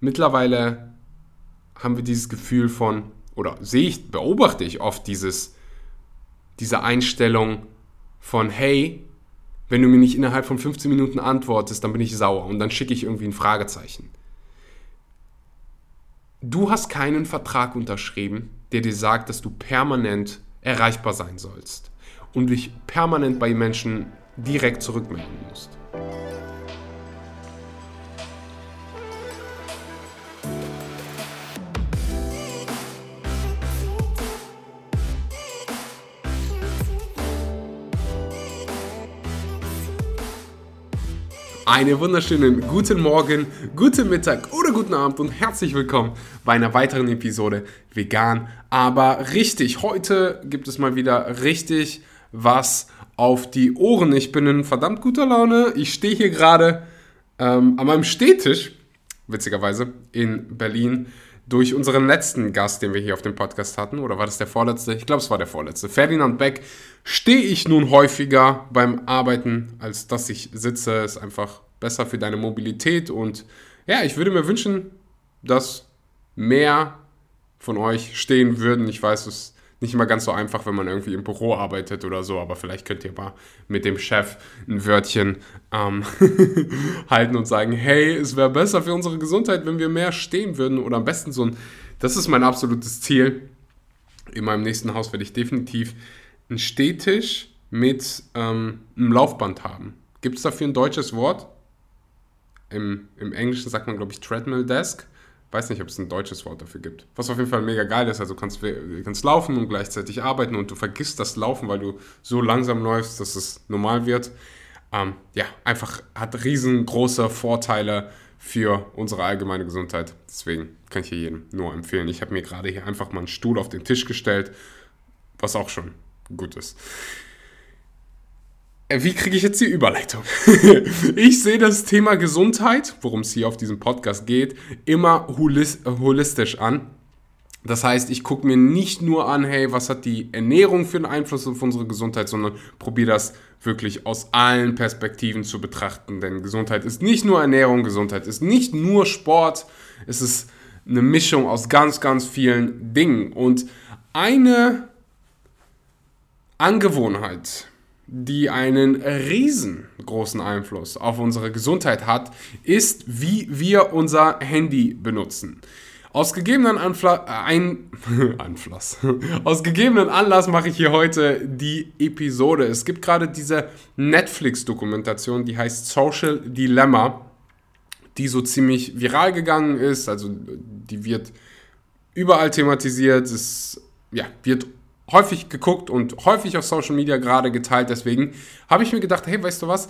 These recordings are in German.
mittlerweile haben wir dieses Gefühl von, oder sehe ich, beobachte ich oft dieses, diese Einstellung von, hey, wenn du mir nicht innerhalb von 15 Minuten antwortest, dann bin ich sauer und dann schicke ich irgendwie ein Fragezeichen. Du hast keinen Vertrag unterschrieben, der dir sagt, dass du permanent erreichbar sein sollst und dich permanent bei Menschen direkt zurückmelden musst. Einen wunderschönen guten Morgen, guten Mittag oder guten Abend und herzlich willkommen bei einer weiteren Episode Vegan, aber richtig. Heute gibt es mal wieder richtig was auf die Ohren. Ich bin in verdammt guter Laune. Ich stehe hier gerade ähm, an meinem Stehtisch, witzigerweise, in Berlin durch unseren letzten Gast, den wir hier auf dem Podcast hatten, oder war das der vorletzte? Ich glaube, es war der vorletzte. Ferdinand Beck, stehe ich nun häufiger beim Arbeiten, als dass ich sitze. Ist einfach besser für deine Mobilität und ja, ich würde mir wünschen, dass mehr von euch stehen würden. Ich weiß, es ist nicht immer ganz so einfach, wenn man irgendwie im Büro arbeitet oder so, aber vielleicht könnt ihr mal mit dem Chef ein Wörtchen ähm, halten und sagen, hey, es wäre besser für unsere Gesundheit, wenn wir mehr stehen würden oder am besten so ein, das ist mein absolutes Ziel. In meinem nächsten Haus werde ich definitiv einen Stehtisch mit ähm, einem Laufband haben. Gibt es dafür ein deutsches Wort? Im, Im Englischen sagt man, glaube ich, Treadmill Desk weiß nicht, ob es ein deutsches Wort dafür gibt. Was auf jeden Fall mega geil ist. Also kannst, du kannst laufen und gleichzeitig arbeiten und du vergisst das Laufen, weil du so langsam läufst, dass es normal wird. Ähm, ja, einfach hat riesengroße Vorteile für unsere allgemeine Gesundheit. Deswegen kann ich hier jedem nur empfehlen. Ich habe mir gerade hier einfach mal einen Stuhl auf den Tisch gestellt, was auch schon gut ist. Äh, wie kriege ich jetzt die Überleitung? ich sehe das Thema Gesundheit, worum es hier auf diesem Podcast geht, immer holistisch an. Das heißt, ich gucke mir nicht nur an, hey, was hat die Ernährung für einen Einfluss auf unsere Gesundheit, sondern probiere das wirklich aus allen Perspektiven zu betrachten. Denn Gesundheit ist nicht nur Ernährung, Gesundheit ist nicht nur Sport, es ist eine Mischung aus ganz, ganz vielen Dingen. Und eine Angewohnheit, die einen riesengroßen Einfluss auf unsere Gesundheit hat, ist, wie wir unser Handy benutzen. Aus gegebenen, Anfla äh, ein Anflass. Aus gegebenen Anlass mache ich hier heute die Episode. Es gibt gerade diese Netflix-Dokumentation, die heißt Social Dilemma, die so ziemlich viral gegangen ist. Also die wird überall thematisiert. Es ja, wird häufig geguckt und häufig auf Social Media gerade geteilt. Deswegen habe ich mir gedacht, hey, weißt du was,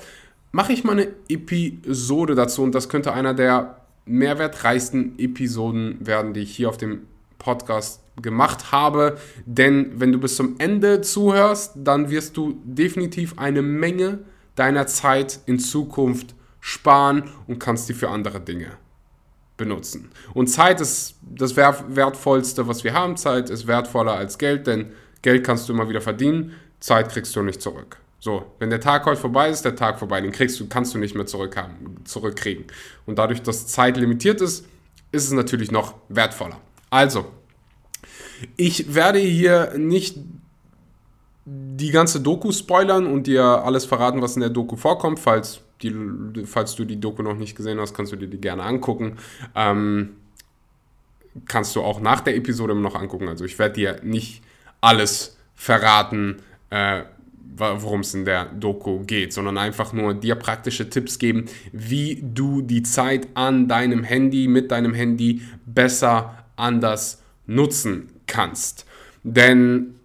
mache ich mal eine Episode dazu und das könnte einer der mehrwertreichsten Episoden werden, die ich hier auf dem Podcast gemacht habe. Denn wenn du bis zum Ende zuhörst, dann wirst du definitiv eine Menge deiner Zeit in Zukunft sparen und kannst die für andere Dinge benutzen. Und Zeit ist das Wertvollste, was wir haben. Zeit ist wertvoller als Geld, denn Geld kannst du immer wieder verdienen, Zeit kriegst du nicht zurück. So, wenn der Tag heute vorbei ist, der Tag vorbei, den kriegst du, kannst du nicht mehr zurückhaben, zurückkriegen. Und dadurch, dass Zeit limitiert ist, ist es natürlich noch wertvoller. Also, ich werde hier nicht die ganze Doku spoilern und dir alles verraten, was in der Doku vorkommt. Falls, die, falls du die Doku noch nicht gesehen hast, kannst du dir die gerne angucken. Ähm, kannst du auch nach der Episode noch angucken. Also ich werde dir nicht alles verraten, äh, worum es in der Doku geht, sondern einfach nur dir praktische Tipps geben, wie du die Zeit an deinem Handy, mit deinem Handy besser anders nutzen kannst. Denn,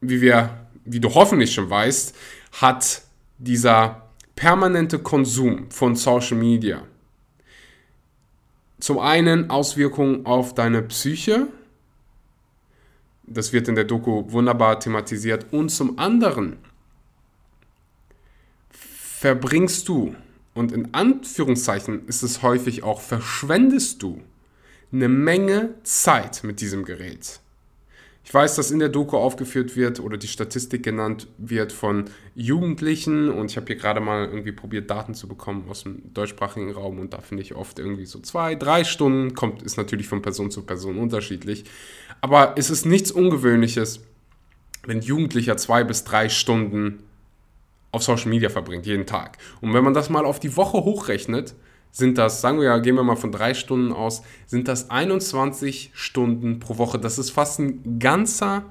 wie, wir, wie du hoffentlich schon weißt, hat dieser permanente Konsum von Social Media zum einen Auswirkungen auf deine Psyche, das wird in der Doku wunderbar thematisiert. Und zum anderen verbringst du, und in Anführungszeichen ist es häufig auch, verschwendest du eine Menge Zeit mit diesem Gerät. Ich weiß, dass in der Doku aufgeführt wird oder die Statistik genannt wird von Jugendlichen. Und ich habe hier gerade mal irgendwie probiert, Daten zu bekommen aus dem deutschsprachigen Raum. Und da finde ich oft irgendwie so zwei, drei Stunden, kommt, ist natürlich von Person zu Person unterschiedlich, aber es ist nichts Ungewöhnliches, wenn Jugendlicher zwei bis drei Stunden auf Social Media verbringt, jeden Tag. Und wenn man das mal auf die Woche hochrechnet, sind das, sagen wir ja, gehen wir mal von drei Stunden aus, sind das 21 Stunden pro Woche. Das ist fast ein ganzer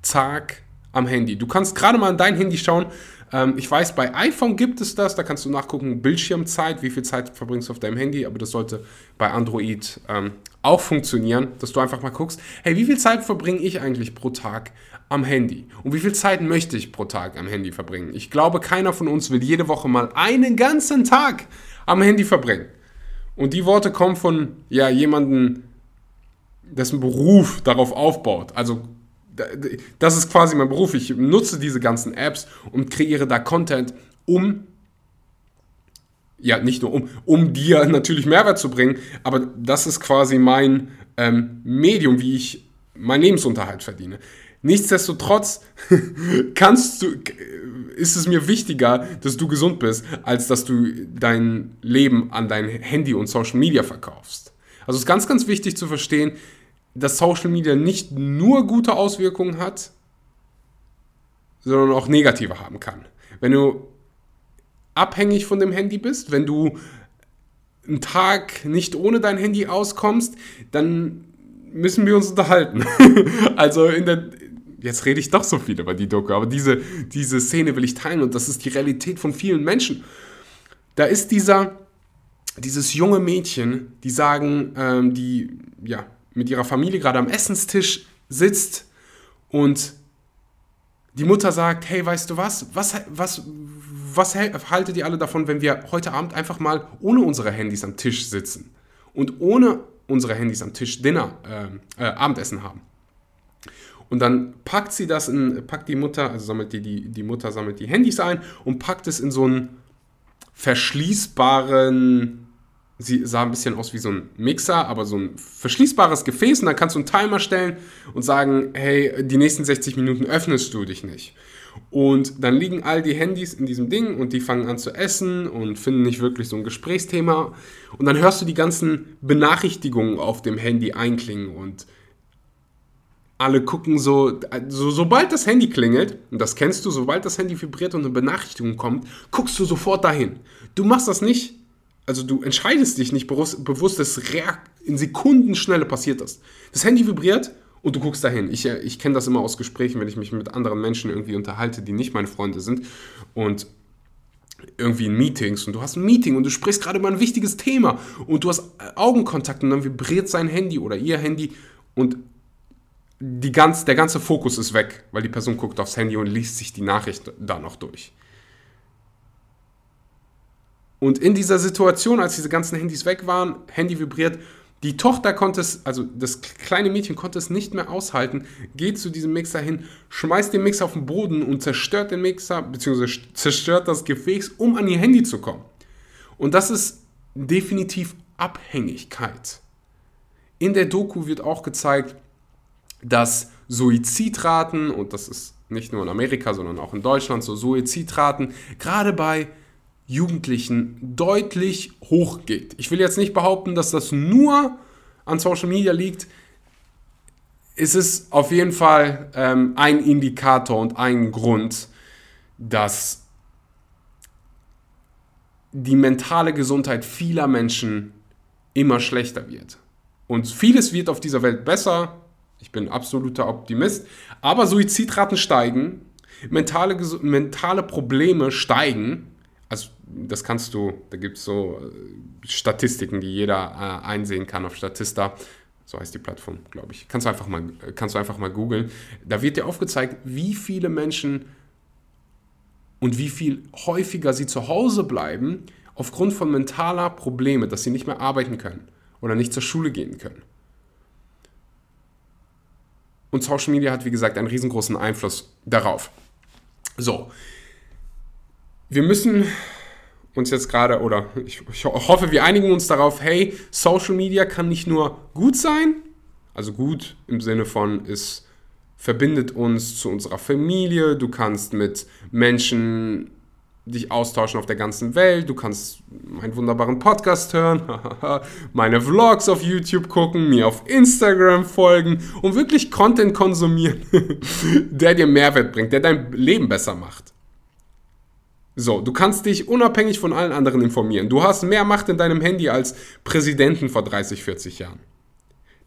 Tag am Handy. Du kannst gerade mal an dein Handy schauen. Ähm, ich weiß, bei iPhone gibt es das, da kannst du nachgucken, Bildschirmzeit, wie viel Zeit verbringst du auf deinem Handy, aber das sollte bei Android ähm, auch funktionieren, dass du einfach mal guckst, hey, wie viel Zeit verbringe ich eigentlich pro Tag am Handy? Und wie viel Zeit möchte ich pro Tag am Handy verbringen? Ich glaube, keiner von uns will jede Woche mal einen ganzen Tag am Handy verbringen. Und die Worte kommen von ja, jemandem, dessen Beruf darauf aufbaut. Also das ist quasi mein Beruf. Ich nutze diese ganzen Apps und kreiere da Content, um ja, nicht nur um, um dir natürlich Mehrwert zu bringen, aber das ist quasi mein ähm, Medium, wie ich meinen Lebensunterhalt verdiene. Nichtsdestotrotz kannst du, ist es mir wichtiger, dass du gesund bist, als dass du dein Leben an dein Handy und Social Media verkaufst. Also es ist ganz, ganz wichtig zu verstehen, dass Social Media nicht nur gute Auswirkungen hat, sondern auch negative haben kann. Wenn du abhängig von dem Handy bist, wenn du einen Tag nicht ohne dein Handy auskommst, dann müssen wir uns unterhalten. also in der, jetzt rede ich doch so viel über die Doku, aber diese, diese Szene will ich teilen und das ist die Realität von vielen Menschen. Da ist dieser, dieses junge Mädchen, die sagen, ähm, die ja, mit ihrer Familie gerade am Essenstisch sitzt und die Mutter sagt, hey, weißt du was, was, was, was haltet ihr alle davon, wenn wir heute Abend einfach mal ohne unsere Handys am Tisch sitzen und ohne unsere Handys am Tisch Dinner, äh, äh, Abendessen haben? Und dann packt sie das in, packt die Mutter, also sammelt die, die, die Mutter sammelt die Handys ein und packt es in so einen verschließbaren, sie sah ein bisschen aus wie so ein Mixer, aber so ein verschließbares Gefäß und dann kannst du einen Timer stellen und sagen, hey, die nächsten 60 Minuten öffnest du dich nicht. Und dann liegen all die Handys in diesem Ding und die fangen an zu essen und finden nicht wirklich so ein Gesprächsthema. Und dann hörst du die ganzen Benachrichtigungen auf dem Handy einklingen und alle gucken so, so, sobald das Handy klingelt, und das kennst du, sobald das Handy vibriert und eine Benachrichtigung kommt, guckst du sofort dahin. Du machst das nicht, also du entscheidest dich nicht bewusst, bewusst dass in Sekundenschnelle passiert das. Das Handy vibriert und du guckst dahin. Ich, äh, ich kenne das immer aus Gesprächen, wenn ich mich mit anderen Menschen irgendwie unterhalte, die nicht meine Freunde sind und irgendwie in Meetings und du hast ein Meeting und du sprichst gerade über ein wichtiges Thema und du hast Augenkontakt und dann vibriert sein Handy oder ihr Handy und die ganz, der ganze Fokus ist weg, weil die Person guckt aufs Handy und liest sich die Nachricht da noch durch. Und in dieser Situation, als diese ganzen Handys weg waren, Handy vibriert, die Tochter konnte es, also das kleine Mädchen konnte es nicht mehr aushalten, geht zu diesem Mixer hin, schmeißt den Mixer auf den Boden und zerstört den Mixer, beziehungsweise zerstört das Gefäß, um an ihr Handy zu kommen. Und das ist definitiv Abhängigkeit. In der Doku wird auch gezeigt, dass Suizidraten, und das ist nicht nur in Amerika, sondern auch in Deutschland so, Suizidraten gerade bei Jugendlichen deutlich hochgeht. Ich will jetzt nicht behaupten, dass das nur an Social Media liegt. Es ist auf jeden Fall ähm, ein Indikator und ein Grund, dass die mentale Gesundheit vieler Menschen immer schlechter wird. Und vieles wird auf dieser Welt besser, ich bin absoluter Optimist. Aber Suizidraten steigen, mentale, mentale Probleme steigen. Also das kannst du, da gibt es so äh, Statistiken, die jeder äh, einsehen kann auf Statista. So heißt die Plattform, glaube ich. Kannst du einfach mal, kannst du einfach mal googeln. Da wird dir aufgezeigt, wie viele Menschen und wie viel häufiger sie zu Hause bleiben aufgrund von mentaler Probleme, dass sie nicht mehr arbeiten können oder nicht zur Schule gehen können. Und Social Media hat, wie gesagt, einen riesengroßen Einfluss darauf. So, wir müssen uns jetzt gerade, oder ich, ich, hoffe, wir einigen uns darauf, hey, Social Media kann nicht nur gut sein, also gut im Sinne von ist verbindet uns zu unserer Familie. Du kannst mit Menschen dich austauschen auf der ganzen Welt. Du kannst meinen wunderbaren Podcast hören, meine Vlogs auf YouTube gucken, mir auf Instagram folgen und wirklich Content konsumieren, der dir Mehrwert bringt, der dein Leben besser macht. So, du kannst dich unabhängig von allen anderen informieren. Du hast mehr Macht in deinem Handy als Präsidenten vor 30, 40 Jahren.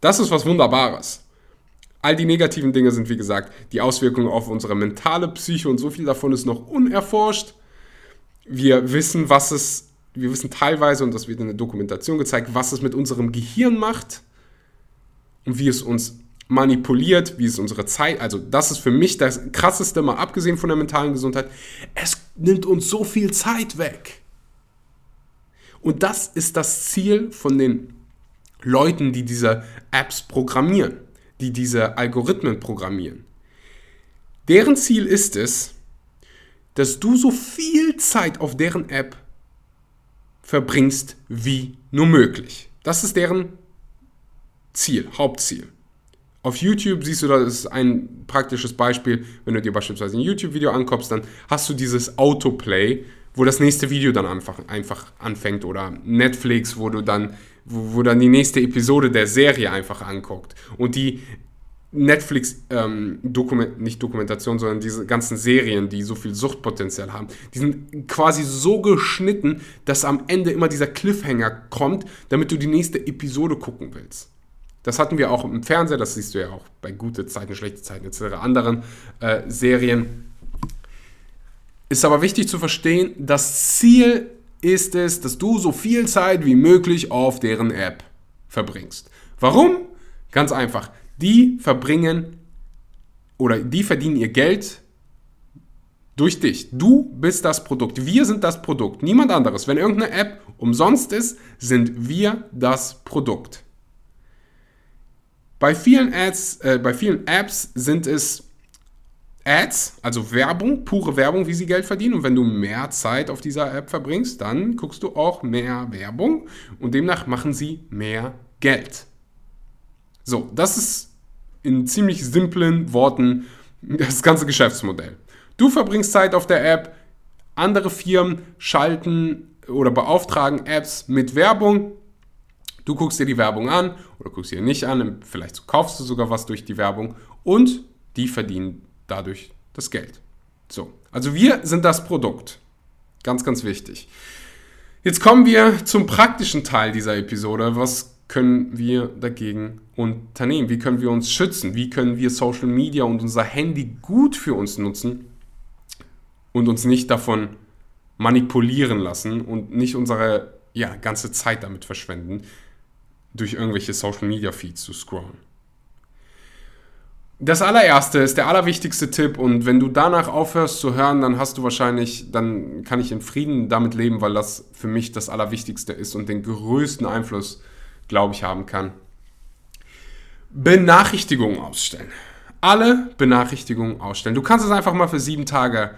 Das ist was Wunderbares. All die negativen Dinge sind, wie gesagt, die Auswirkungen auf unsere mentale Psyche und so viel davon ist noch unerforscht. Wir wissen, was es, wir wissen teilweise, und das wird in der Dokumentation gezeigt, was es mit unserem Gehirn macht und wie es uns manipuliert, wie es unsere Zeit, also das ist für mich das krasseste, mal abgesehen von der mentalen Gesundheit, es nimmt uns so viel Zeit weg. Und das ist das Ziel von den Leuten, die diese Apps programmieren, die diese Algorithmen programmieren. Deren Ziel ist es, dass du so viel Zeit auf deren App verbringst wie nur möglich. Das ist deren Ziel, Hauptziel. Auf YouTube siehst du, das ist ein praktisches Beispiel, wenn du dir beispielsweise ein YouTube-Video anguckst, dann hast du dieses Autoplay, wo das nächste Video dann einfach, einfach anfängt oder Netflix, wo du dann, wo, wo dann die nächste Episode der Serie einfach anguckt. Und die Netflix, ähm, nicht Dokumentation, sondern diese ganzen Serien, die so viel Suchtpotenzial haben, die sind quasi so geschnitten, dass am Ende immer dieser Cliffhanger kommt, damit du die nächste Episode gucken willst. Das hatten wir auch im Fernseher, das siehst du ja auch bei gute Zeiten, schlechte Zeiten etc. anderen äh, Serien. Ist aber wichtig zu verstehen, das Ziel ist es, dass du so viel Zeit wie möglich auf deren App verbringst. Warum? Ganz einfach. Die verbringen oder die verdienen ihr Geld durch dich. Du bist das Produkt. Wir sind das Produkt. Niemand anderes. Wenn irgendeine App umsonst ist, sind wir das Produkt. Bei vielen Ads, äh, bei vielen Apps sind es Ads, also Werbung, pure Werbung, wie sie Geld verdienen. Und wenn du mehr Zeit auf dieser App verbringst, dann guckst du auch mehr Werbung und demnach machen sie mehr Geld. So, das ist in ziemlich simplen Worten das ganze Geschäftsmodell. Du verbringst Zeit auf der App, andere Firmen schalten oder beauftragen Apps mit Werbung Du guckst dir die Werbung an oder guckst dir nicht an, vielleicht kaufst du sogar was durch die Werbung und die verdienen dadurch das Geld. So, also wir sind das Produkt. Ganz, ganz wichtig. Jetzt kommen wir zum praktischen Teil dieser Episode. Was können wir dagegen unternehmen? Wie können wir uns schützen? Wie können wir Social Media und unser Handy gut für uns nutzen und uns nicht davon manipulieren lassen und nicht unsere ja, ganze Zeit damit verschwenden, durch irgendwelche Social Media Feeds zu scrollen. Das allererste ist der allerwichtigste Tipp und wenn du danach aufhörst zu hören, dann hast du wahrscheinlich, dann kann ich in Frieden damit leben, weil das für mich das Allerwichtigste ist und den größten Einfluss, glaube ich, haben kann. Benachrichtigungen ausstellen. Alle Benachrichtigungen ausstellen. Du kannst es einfach mal für sieben Tage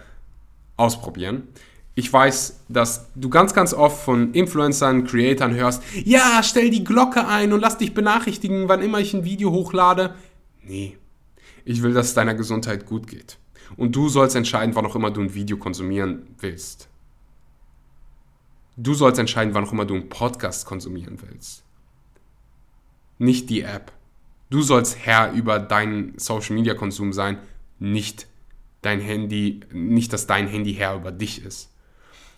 ausprobieren ich weiß, dass du ganz, ganz oft von Influencern, Creatoren hörst, ja, stell die Glocke ein und lass dich benachrichtigen, wann immer ich ein Video hochlade. Nee, ich will, dass es deiner Gesundheit gut geht. Und du sollst entscheiden, wann auch immer du ein Video konsumieren willst. Du sollst entscheiden, wann auch immer du einen Podcast konsumieren willst. Nicht die App. Du sollst Herr über deinen Social-Media-Konsum sein, nicht dein Handy, nicht dass dein Handy Herr über dich ist.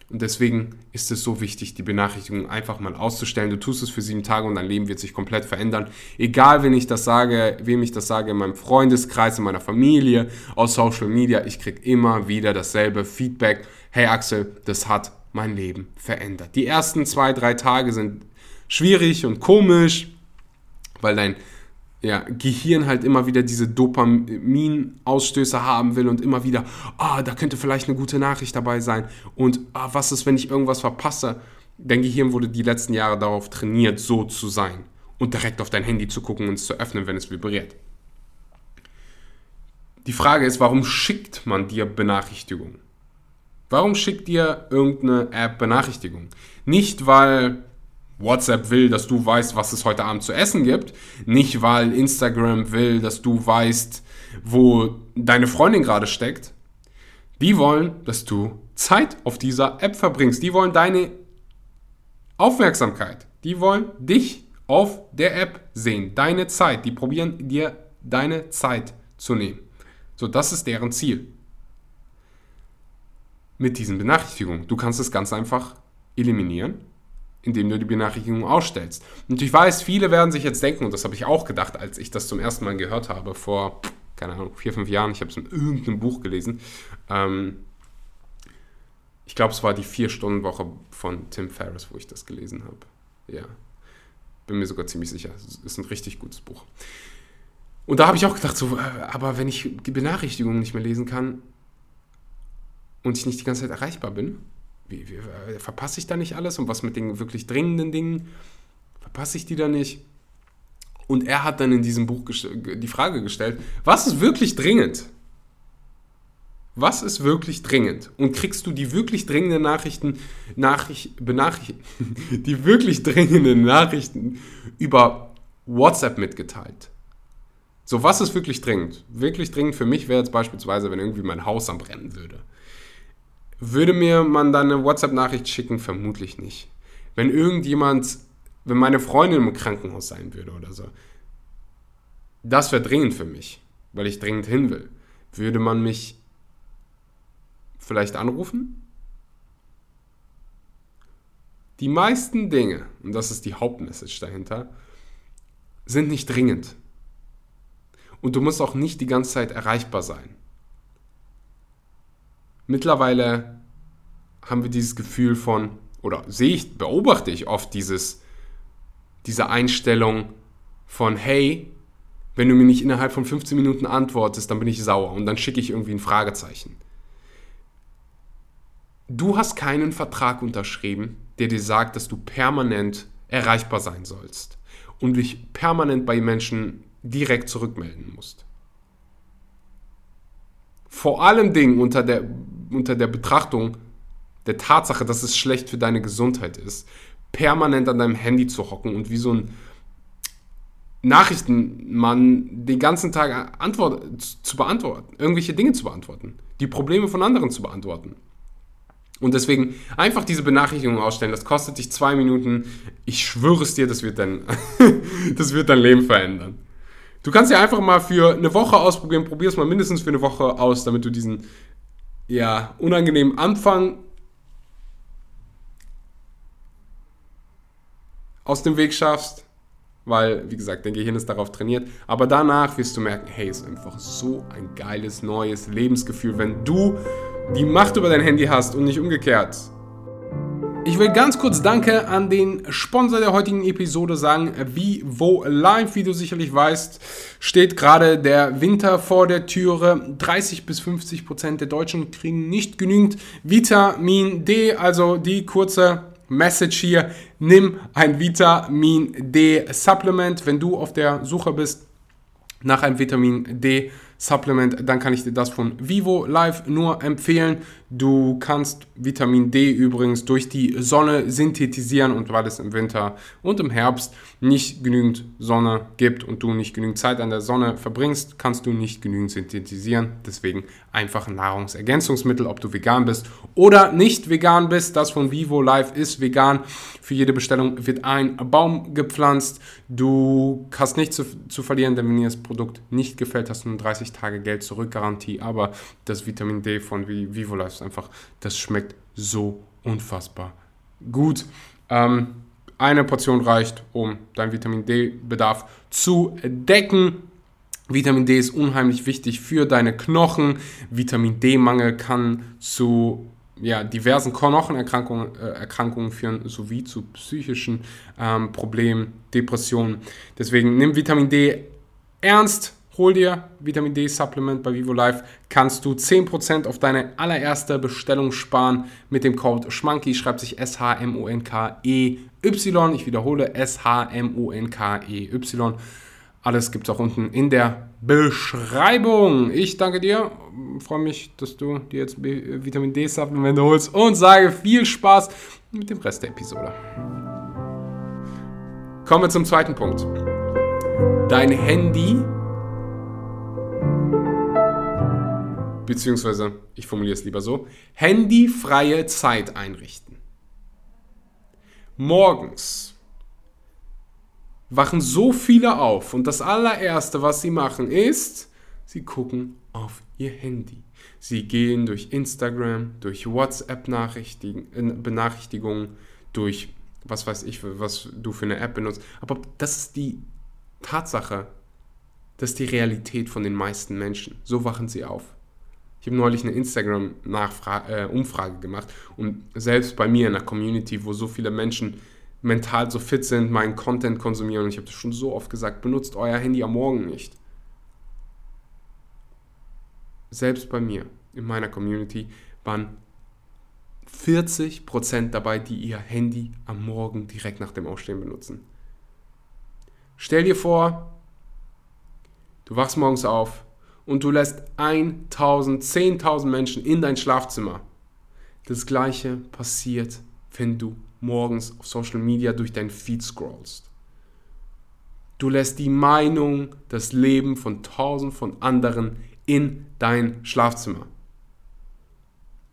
Und deswegen ist es so wichtig, die Benachrichtigung einfach mal auszustellen. Du tust es für sieben Tage und dein Leben wird sich komplett verändern. Egal, wenn ich das sage, wem ich das sage, in meinem Freundeskreis, in meiner Familie, aus Social Media, ich kriege immer wieder dasselbe Feedback. Hey Axel, das hat mein Leben verändert. Die ersten zwei, drei Tage sind schwierig und komisch, weil dein ja, Gehirn halt immer wieder diese Dopaminausstöße haben will und immer wieder, ah, da könnte vielleicht eine gute Nachricht dabei sein und ah, was ist, wenn ich irgendwas verpasse? Dein Gehirn wurde die letzten Jahre darauf trainiert, so zu sein und direkt auf dein Handy zu gucken und es zu öffnen, wenn es vibriert. Die Frage ist, warum schickt man dir Benachrichtigungen? Warum schickt dir irgendeine App Benachrichtigungen? Nicht, weil WhatsApp will, dass du weißt, was es heute Abend zu essen gibt. Nicht, weil Instagram will, dass du weißt, wo deine Freundin gerade steckt, die wollen, dass du Zeit auf dieser App verbringst. Die wollen deine Aufmerksamkeit. Die wollen dich auf der App sehen. Deine Zeit. Die probieren dir deine Zeit zu nehmen. So, das ist deren Ziel. Mit diesen Benachrichtigungen. Du kannst es ganz einfach eliminieren, indem du die Benachrichtigung ausstellst. Und ich weiß, viele werden sich jetzt denken, und das habe ich auch gedacht, als ich das zum ersten Mal gehört habe, vor, keine Ahnung, vier, fünf Jahren, ich habe es in irgendeinem Buch gelesen, ähm, ich glaube, es war die Vier-Stunden-Woche von Tim Ferriss, wo ich das gelesen habe. Ja, bin mir sogar ziemlich sicher. Es ist ein richtig gutes Buch. Und da habe ich auch gedacht, so, äh, aber wenn ich die Benachrichtigungen nicht mehr lesen kann und ich nicht die ganze Zeit erreichbar bin, wie, wie, äh, verpasse ich da nicht alles? Und was mit den wirklich dringenden Dingen? Verpasse ich die da nicht? Und er hat dann in diesem Buch die Frage gestellt, was ist wirklich dringend? Was ist wirklich dringend? Und kriegst du die wirklich dringenden Nachrichten, Nachricht, die wirklich dringenden Nachrichten über WhatsApp mitgeteilt? So, was ist wirklich dringend? Wirklich dringend für mich wäre jetzt beispielsweise, wenn irgendwie mein Haus am Brennen würde. Würde mir man dann eine WhatsApp-Nachricht schicken? Vermutlich nicht. Wenn irgendjemand, wenn meine Freundin im Krankenhaus sein würde oder so, das wäre dringend für mich, weil ich dringend hin will. Würde man mich vielleicht anrufen? Die meisten Dinge, und das ist die Hauptmessage dahinter, sind nicht dringend. Und du musst auch nicht die ganze Zeit erreichbar sein. Mittlerweile haben wir dieses Gefühl von, oder sehe ich, beobachte ich oft dieses, diese Einstellung von, hey, wenn du mir nicht innerhalb von 15 Minuten antwortest, dann bin ich sauer und dann schicke ich irgendwie ein Fragezeichen. Du hast keinen Vertrag unterschrieben, der dir sagt, dass du permanent erreichbar sein sollst und dich permanent bei Menschen direkt zurückmelden musst. Vor allem Dingen unter der, unter der Betrachtung der Tatsache, dass es schlecht für deine Gesundheit ist, permanent an deinem Handy zu hocken und wie so ein Nachrichtenmann den ganzen Tag Antwort, zu beantworten, irgendwelche Dinge zu beantworten, die Probleme von anderen zu beantworten. Und deswegen einfach diese Benachrichtigung ausstellen. Das kostet dich zwei Minuten. Ich schwöre es dir, das wird dein, das wird dein Leben verändern. Du kannst ja einfach mal für eine Woche ausprobieren. Probier es mal mindestens für eine Woche aus, damit du diesen ja, unangenehmen Anfang aus dem Weg schaffst. Weil, wie gesagt, dein Gehirn ist darauf trainiert. Aber danach wirst du merken, hey, es ist einfach so ein geiles, neues Lebensgefühl, wenn du die Macht über dein Handy hast und nicht umgekehrt. Ich will ganz kurz Danke an den Sponsor der heutigen Episode sagen. Vivo Live, wie du sicherlich weißt, steht gerade der Winter vor der Türe. 30 bis 50 Prozent der Deutschen kriegen nicht genügend Vitamin D. Also die kurze Message hier. Nimm ein Vitamin D Supplement, wenn du auf der Suche bist nach einem Vitamin D Supplement Supplement, dann kann ich dir das von Vivo Live nur empfehlen. Du kannst Vitamin D übrigens durch die Sonne synthetisieren und weil es im Winter und im Herbst nicht genügend Sonne gibt und du nicht genügend Zeit an der Sonne verbringst, kannst du nicht genügend synthetisieren. Deswegen einfach ein Nahrungsergänzungsmittel, ob du vegan bist oder nicht vegan bist. Das von Vivo Live ist vegan. Für jede Bestellung wird ein Baum gepflanzt. Du hast nichts zu, zu verlieren, denn wenn dir das Produkt nicht gefällt, hast du eine 30 Tage Geld zurück Garantie. Aber das Vitamin D von Vivo Life ist einfach, das schmeckt so unfassbar gut. Ähm, eine Portion reicht, um deinen Vitamin D-Bedarf zu decken. Vitamin D ist unheimlich wichtig für deine Knochen. Vitamin D-Mangel kann zu ja, diversen Knochenerkrankungen äh, Erkrankungen führen, sowie zu psychischen ähm, Problemen, Depressionen. Deswegen nimm Vitamin D ernst, hol dir Vitamin D Supplement bei Vivo Life, kannst du 10% auf deine allererste Bestellung sparen mit dem Code SCHMANKY, schreibt sich S-H-M-O-N-K-E-Y. Ich wiederhole S-H-M-O-N-K-E-Y. Alles gibt es auch unten in der Beschreibung. Ich danke dir, freue mich, dass du dir jetzt Vitamin D Supplement holst und sage viel Spaß mit dem Rest der Episode. Kommen wir zum zweiten Punkt. Dein Handy beziehungsweise ich formuliere es lieber so, handyfreie Zeit einrichten. Morgens wachen so viele auf und das allererste, was sie machen, ist, sie gucken auf ihr Handy. Sie gehen durch Instagram, durch WhatsApp-Benachrichtigungen, durch was weiß ich, was du für eine App benutzt. Aber das ist die Tatsache, das ist die Realität von den meisten Menschen. So wachen sie auf. Ich habe neulich eine Instagram-Umfrage äh, gemacht und selbst bei mir in der Community, wo so viele Menschen mental so fit sind, meinen Content konsumieren und ich habe das schon so oft gesagt, benutzt euer Handy am Morgen nicht. Selbst bei mir, in meiner Community, waren 40% dabei, die ihr Handy am Morgen direkt nach dem Aufstehen benutzen. Stell dir vor, du wachst morgens auf und du lässt 1000, 10.000 Menschen in dein Schlafzimmer. Das gleiche passiert, wenn du morgens auf Social Media durch dein Feed scrollst. Du lässt die Meinung, das Leben von tausend von anderen in dein Schlafzimmer.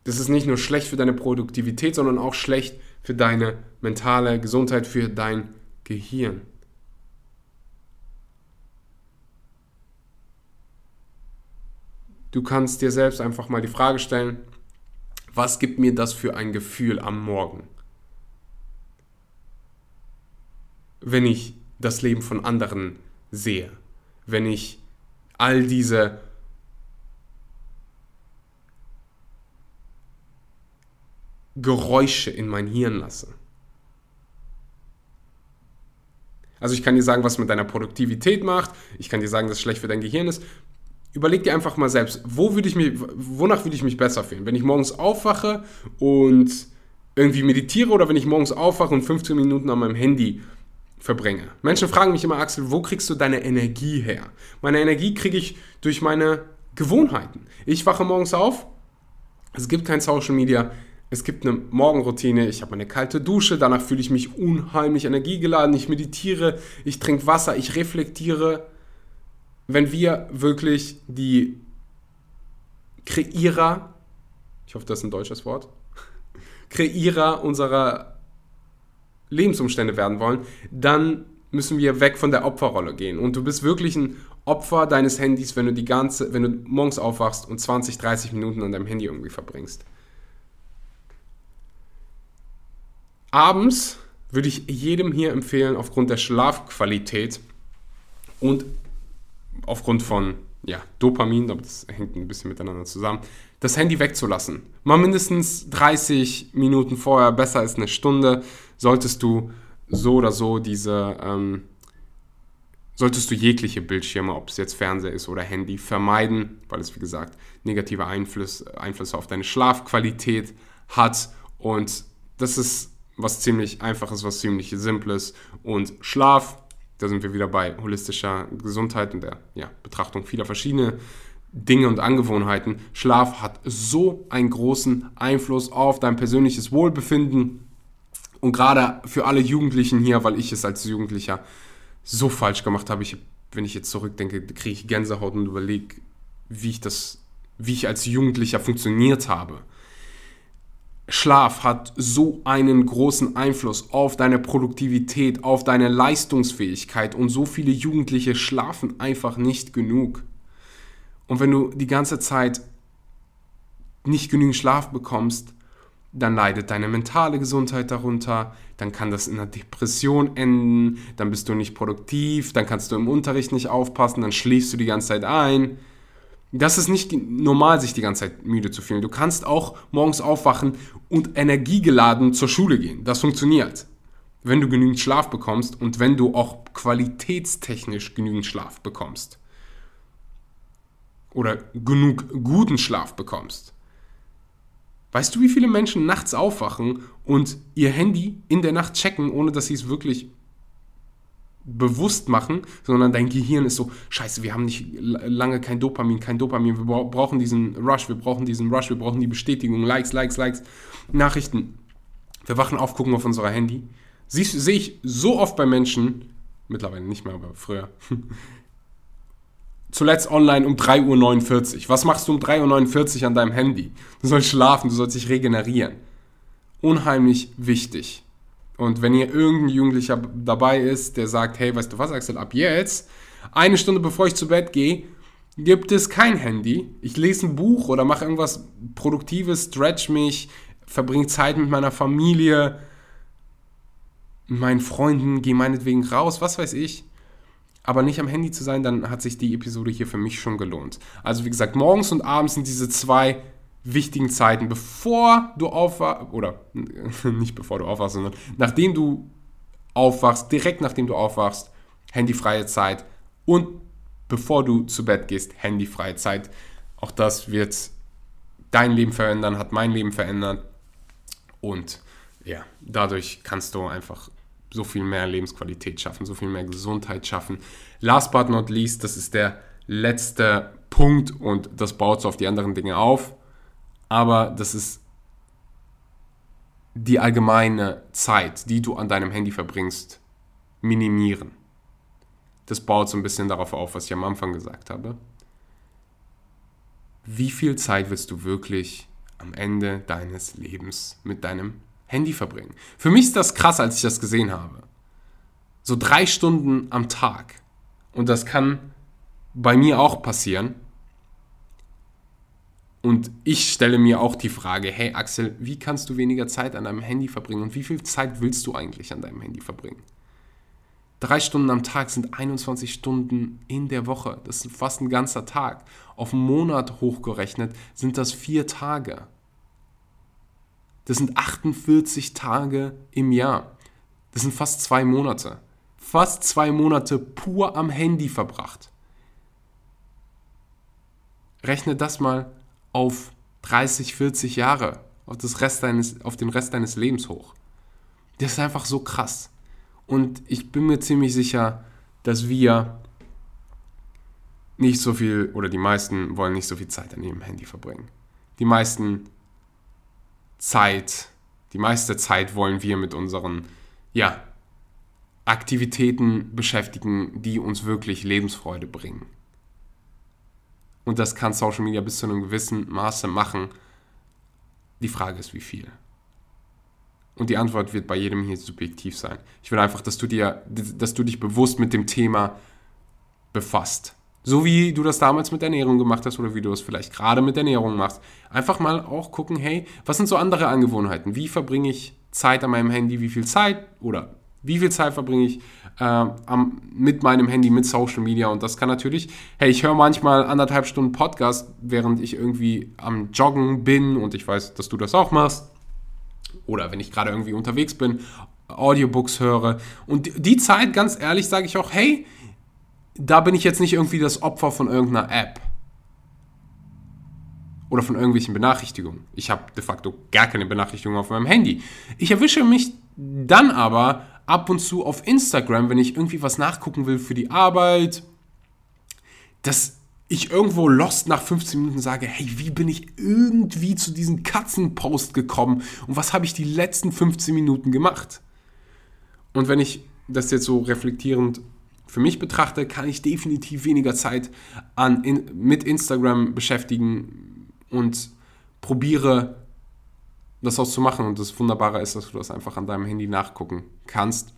Das ist nicht nur schlecht für deine Produktivität, sondern auch schlecht für deine mentale Gesundheit, für dein Gehirn. Du kannst dir selbst einfach mal die Frage stellen, was gibt mir das für ein Gefühl am Morgen? Wenn ich das Leben von anderen sehe, wenn ich all diese Geräusche in mein Hirn lasse. Also ich kann dir sagen, was mit deiner Produktivität macht. Ich kann dir sagen, dass es schlecht für dein Gehirn ist. Überleg dir einfach mal selbst, wo würde ich mich, wonach würde ich mich besser fühlen? Wenn ich morgens aufwache und irgendwie meditiere oder wenn ich morgens aufwache und 15 Minuten an meinem Handy verbringe. Menschen fragen mich immer, Axel, wo kriegst du deine Energie her? Meine Energie kriege ich durch meine Gewohnheiten. Ich wache morgens auf, es gibt kein Social Media, es gibt eine Morgenroutine, ich habe eine kalte Dusche, danach fühle ich mich unheimlich energiegeladen, ich meditiere, ich trinke Wasser, ich reflektiere. Wenn wir wirklich die Kreierer, ich hoffe, das ist ein deutsches Wort, Kreierer unserer Lebensumstände werden wollen, dann müssen wir weg von der Opferrolle gehen. Und du bist wirklich ein Opfer deines Handys, wenn du die ganze, wenn du morgens aufwachst und 20, 30 Minuten an deinem Handy irgendwie verbringst. Abends würde ich jedem hier empfehlen, aufgrund der Schlafqualität und aufgrund von ja, Dopamin, aber das hängt ein bisschen miteinander zusammen, das Handy wegzulassen. Mal mindestens 30 Minuten vorher, besser als eine Stunde, solltest du so oder so diese, ähm, solltest du jegliche Bildschirme, ob es jetzt Fernseher ist oder Handy, vermeiden, weil es, wie gesagt, negative Einfluss, Einflüsse auf deine Schlafqualität hat. Und das ist was ziemlich einfaches, was ziemlich simples. Und Schlaf, da sind wir wieder bei holistischer Gesundheit und der ja, Betrachtung vieler verschiedener Dinge und Angewohnheiten. Schlaf hat so einen großen Einfluss auf dein persönliches Wohlbefinden. Und gerade für alle Jugendlichen hier, weil ich es als Jugendlicher so falsch gemacht habe, ich, wenn ich jetzt zurückdenke, kriege ich Gänsehaut und überlege, wie ich das, wie ich als Jugendlicher funktioniert habe. Schlaf hat so einen großen Einfluss auf deine Produktivität, auf deine Leistungsfähigkeit und so viele Jugendliche schlafen einfach nicht genug. Und wenn du die ganze Zeit nicht genügend Schlaf bekommst, dann leidet deine mentale Gesundheit darunter, dann kann das in einer Depression enden, dann bist du nicht produktiv, dann kannst du im Unterricht nicht aufpassen, dann schläfst du die ganze Zeit ein das ist nicht normal, sich die ganze Zeit müde zu fühlen. Du kannst auch morgens aufwachen und energiegeladen zur Schule gehen. Das funktioniert. Wenn du genügend Schlaf bekommst und wenn du auch qualitätstechnisch genügend Schlaf bekommst. Oder genug guten Schlaf bekommst. Weißt du, wie viele Menschen nachts aufwachen und ihr Handy in der Nacht checken, ohne dass sie es wirklich bewusst machen, sondern dein Gehirn ist so, scheiße, wir haben nicht lange kein Dopamin, kein Dopamin, wir brauchen diesen Rush, wir brauchen diesen Rush, wir brauchen die Bestätigung, Likes, Likes, Likes, Nachrichten. Wir wachen auf, gucken auf unser Handy. Sehe ich so oft bei Menschen, mittlerweile nicht mehr, aber früher, zuletzt online um 3.49 Uhr. Was machst du um 3.49 Uhr an deinem Handy? Du sollst schlafen, du sollst dich regenerieren. Unheimlich wichtig. Und wenn ihr irgendein Jugendlicher dabei ist, der sagt, hey, weißt du was, Axel, ab jetzt, eine Stunde bevor ich zu Bett gehe, gibt es kein Handy. Ich lese ein Buch oder mache irgendwas Produktives, stretch mich, verbringe Zeit mit meiner Familie, meinen Freunden, gehe meinetwegen raus, was weiß ich aber nicht am Handy zu sein, dann hat sich die Episode hier für mich schon gelohnt. Also wie gesagt, morgens und abends sind diese zwei wichtigen Zeiten, bevor du aufwachst, oder nicht bevor du aufwachst, sondern nachdem du aufwachst, direkt nachdem du aufwachst, handyfreie Zeit und bevor du zu Bett gehst, handyfreie Zeit. Auch das wird dein Leben verändern, hat mein Leben verändert und ja, dadurch kannst du einfach so viel mehr Lebensqualität schaffen, so viel mehr Gesundheit schaffen. Last but not least, das ist der letzte Punkt und das baut so auf die anderen Dinge auf, aber das ist die allgemeine Zeit, die du an deinem Handy verbringst, minimieren. Das baut so ein bisschen darauf auf, was ich am Anfang gesagt habe. Wie viel Zeit willst du wirklich am Ende deines Lebens mit deinem Handy verbringen. Für mich ist das krass, als ich das gesehen habe. So drei Stunden am Tag. Und das kann bei mir auch passieren. Und ich stelle mir auch die Frage, hey Axel, wie kannst du weniger Zeit an deinem Handy verbringen und wie viel Zeit willst du eigentlich an deinem Handy verbringen? Drei Stunden am Tag sind 21 Stunden in der Woche. Das ist fast ein ganzer Tag. Auf einen Monat hochgerechnet sind das vier Tage. Das sind 48 Tage im Jahr. Das sind fast zwei Monate. Fast zwei Monate pur am Handy verbracht. Rechne das mal auf 30, 40 Jahre, auf, das Rest deines, auf den Rest deines Lebens hoch. Das ist einfach so krass. Und ich bin mir ziemlich sicher, dass wir nicht so viel, oder die meisten wollen nicht so viel Zeit an ihrem Handy verbringen. Die meisten Zeit, die meiste Zeit wollen wir mit unseren ja, Aktivitäten beschäftigen, die uns wirklich Lebensfreude bringen. Und das kann Social Media bis zu einem gewissen Maße machen. Die Frage ist, wie viel. Und die Antwort wird bei jedem hier subjektiv sein. Ich will einfach, dass du, dir, dass du dich bewusst mit dem Thema befasst. So wie du das damals mit Ernährung gemacht hast oder wie du es vielleicht gerade mit Ernährung machst. Einfach mal auch gucken, hey, was sind so andere Angewohnheiten? Wie verbringe ich Zeit an meinem Handy? Wie viel Zeit oder wie viel Zeit verbringe ich äh, am, mit meinem Handy, mit Social Media? Und das kann natürlich, hey, ich höre manchmal anderthalb Stunden Podcast, während ich irgendwie am Joggen bin und ich weiß, dass du das auch machst. Oder wenn ich gerade irgendwie unterwegs bin, Audiobooks höre. Und die Zeit, ganz ehrlich, sage ich auch, hey, da bin ich jetzt nicht irgendwie das Opfer von irgendeiner App. Oder von irgendwelchen Benachrichtigungen. Ich habe de facto gar keine Benachrichtigungen auf meinem Handy. Ich erwische mich dann aber ab und zu auf Instagram, wenn ich irgendwie was nachgucken will für die Arbeit, dass ich irgendwo lost nach 15 Minuten sage, hey, wie bin ich irgendwie zu diesem Katzenpost gekommen und was habe ich die letzten 15 Minuten gemacht? Und wenn ich das jetzt so reflektierend für mich betrachte, kann ich definitiv weniger Zeit an, in, mit Instagram beschäftigen und probiere das auch zu machen. Und das Wunderbare ist, dass du das einfach an deinem Handy nachgucken kannst.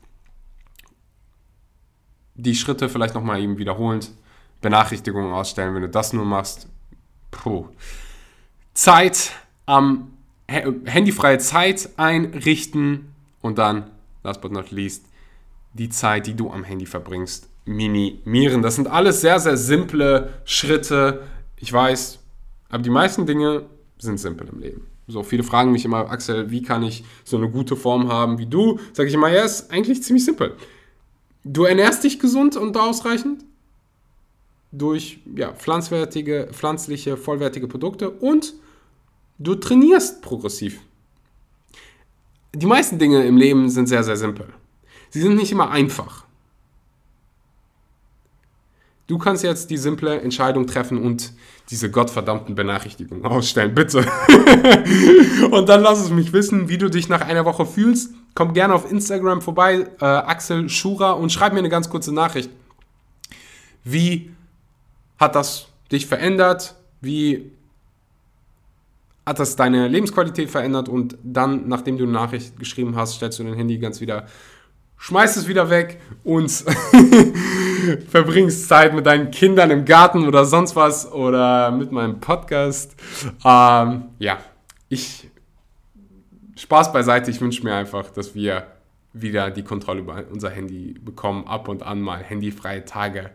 Die Schritte vielleicht nochmal eben wiederholend. Benachrichtigungen ausstellen, wenn du das nur machst. Puh. Zeit am handyfreie Zeit einrichten und dann, last but not least, die Zeit, die du am Handy verbringst, minimieren. Das sind alles sehr, sehr simple Schritte. Ich weiß, aber die meisten Dinge sind simpel im Leben. So, viele fragen mich immer, Axel, wie kann ich so eine gute Form haben wie du? Sage ich immer, ja, ist eigentlich ziemlich simpel. Du ernährst dich gesund und ausreichend durch ja, pflanzwertige, pflanzliche, vollwertige Produkte und du trainierst progressiv. Die meisten Dinge im Leben sind sehr, sehr simpel. Sie sind nicht immer einfach. Du kannst jetzt die simple Entscheidung treffen und diese gottverdammten Benachrichtigungen ausstellen, bitte. und dann lass es mich wissen, wie du dich nach einer Woche fühlst. Komm gerne auf Instagram vorbei, äh, Axel Schura, und schreib mir eine ganz kurze Nachricht, wie hat das dich verändert? Wie hat das deine Lebensqualität verändert? Und dann, nachdem du eine Nachricht geschrieben hast, stellst du dein Handy ganz wieder, schmeißt es wieder weg und verbringst Zeit mit deinen Kindern im Garten oder sonst was oder mit meinem Podcast. Ähm, ja, ich Spaß beiseite, ich wünsche mir einfach, dass wir wieder die Kontrolle über unser Handy bekommen, ab und an mal handyfreie Tage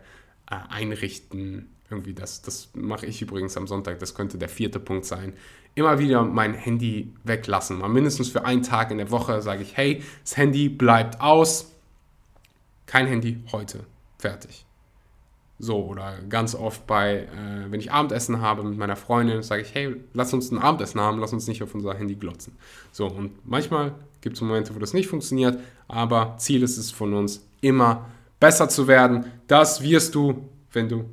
äh, einrichten. Irgendwie das, das mache ich übrigens am Sonntag, das könnte der vierte Punkt sein. Immer wieder mein Handy weglassen. Mal mindestens für einen Tag in der Woche sage ich, hey, das Handy bleibt aus. Kein Handy heute. Fertig. So, oder ganz oft bei, äh, wenn ich Abendessen habe mit meiner Freundin, sage ich, hey, lass uns ein Abendessen haben, lass uns nicht auf unser Handy glotzen. So, und manchmal gibt es Momente, wo das nicht funktioniert, aber Ziel ist es von uns, immer besser zu werden. Das wirst du, wenn du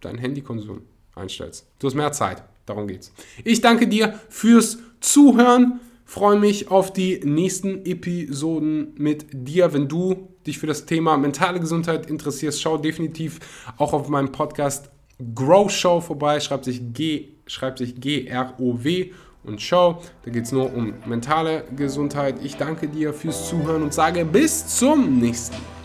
deinen Handykonsum einstellst. Du hast mehr Zeit, darum geht's. Ich danke dir fürs Zuhören. Freue mich auf die nächsten Episoden mit dir. Wenn du dich für das Thema mentale Gesundheit interessierst, schau definitiv auch auf meinem Podcast Grow Show vorbei. Schreibt sich G, schreibt sich G-R-O-W und Show. Da geht es nur um mentale Gesundheit. Ich danke dir fürs Zuhören und sage bis zum nächsten Mal.